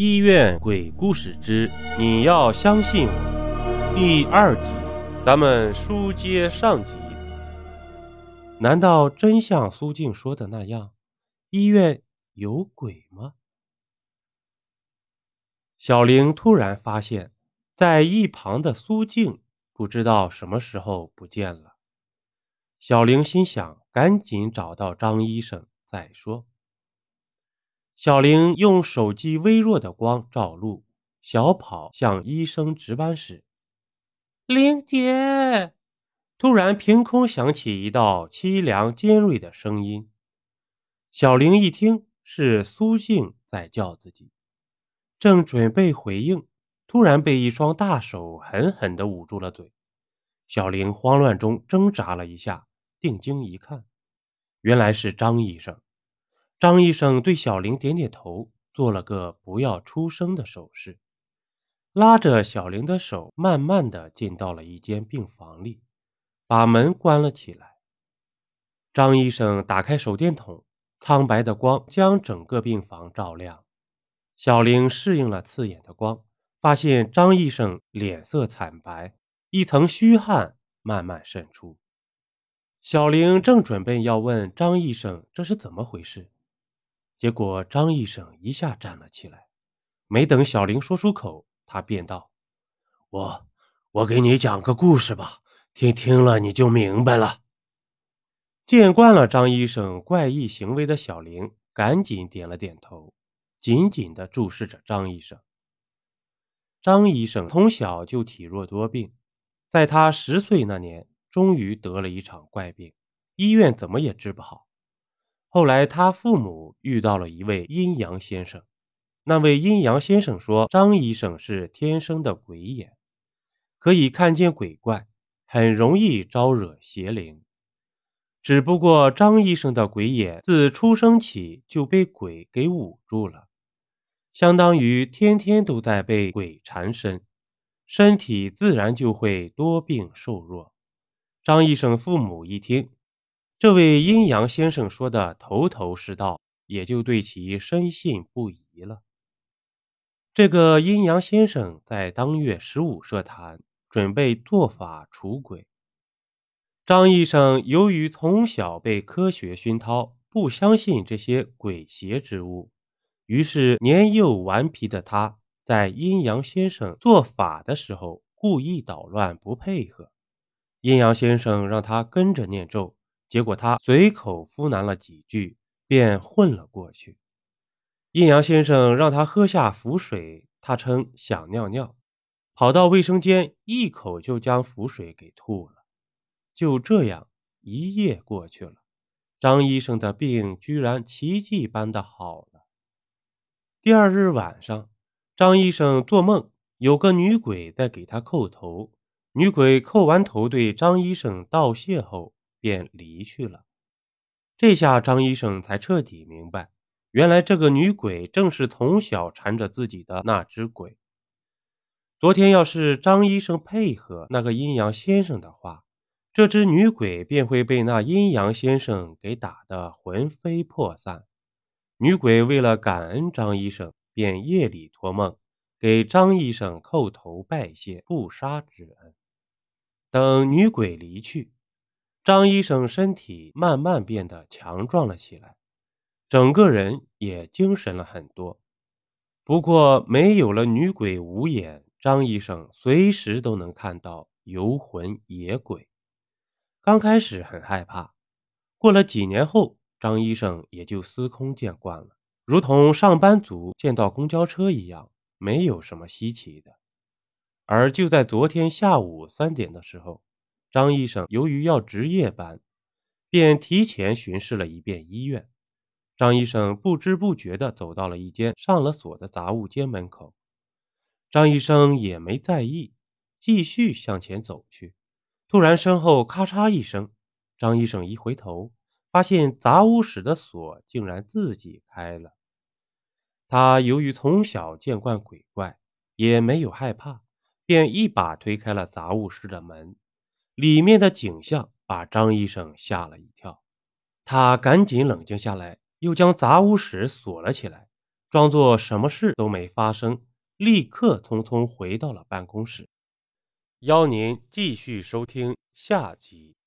医院鬼故事之你要相信我第二集，咱们书接上集。难道真像苏静说的那样，医院有鬼吗？小玲突然发现，在一旁的苏静不知道什么时候不见了。小玲心想，赶紧找到张医生再说。小玲用手机微弱的光照路，小跑向医生值班室。玲姐，突然凭空响起一道凄凉尖锐的声音。小玲一听是苏静在叫自己，正准备回应，突然被一双大手狠狠地捂住了嘴。小玲慌乱中挣扎了一下，定睛一看，原来是张医生。张医生对小玲点点头，做了个不要出声的手势，拉着小玲的手，慢慢的进到了一间病房里，把门关了起来。张医生打开手电筒，苍白的光将整个病房照亮。小玲适应了刺眼的光，发现张医生脸色惨白，一层虚汗慢慢渗出。小玲正准备要问张医生这是怎么回事。结果，张医生一下站了起来，没等小玲说出口，他便道：“我，我给你讲个故事吧，听听了你就明白了。”见惯了张医生怪异行为的小玲，赶紧点了点头，紧紧地注视着张医生。张医生从小就体弱多病，在他十岁那年，终于得了一场怪病，医院怎么也治不好。后来，他父母遇到了一位阴阳先生。那位阴阳先生说：“张医生是天生的鬼眼，可以看见鬼怪，很容易招惹邪灵。只不过张医生的鬼眼自出生起就被鬼给捂住了，相当于天天都在被鬼缠身，身体自然就会多病瘦弱。”张医生父母一听。这位阴阳先生说的头头是道，也就对其深信不疑了。这个阴阳先生在当月十五设坛，准备做法除鬼。张医生由于从小被科学熏陶，不相信这些鬼邪之物，于是年幼顽皮的他，在阴阳先生做法的时候故意捣乱，不配合。阴阳先生让他跟着念咒。结果他随口敷喃了几句，便混了过去。阴阳先生让他喝下符水，他称想尿尿，跑到卫生间，一口就将符水给吐了。就这样，一夜过去了，张医生的病居然奇迹般的好了。第二日晚上，张医生做梦，有个女鬼在给他叩头。女鬼叩完头，对张医生道谢后。便离去了。这下张医生才彻底明白，原来这个女鬼正是从小缠着自己的那只鬼。昨天要是张医生配合那个阴阳先生的话，这只女鬼便会被那阴阳先生给打得魂飞魄散。女鬼为了感恩张医生，便夜里托梦给张医生叩头拜谢不杀之恩。等女鬼离去。张医生身体慢慢变得强壮了起来，整个人也精神了很多。不过，没有了女鬼无眼，张医生随时都能看到游魂野鬼。刚开始很害怕，过了几年后，张医生也就司空见惯了，如同上班族见到公交车一样，没有什么稀奇的。而就在昨天下午三点的时候。张医生由于要值夜班，便提前巡视了一遍医院。张医生不知不觉地走到了一间上了锁的杂物间门口。张医生也没在意，继续向前走去。突然，身后咔嚓一声，张医生一回头，发现杂物室的锁竟然自己开了。他由于从小见惯鬼怪，也没有害怕，便一把推开了杂物室的门。里面的景象把张医生吓了一跳。他赶紧冷静下来又将杂物室锁了起来装作什么事都没发生立刻匆匆回到了办公室。邀您继续收听下集。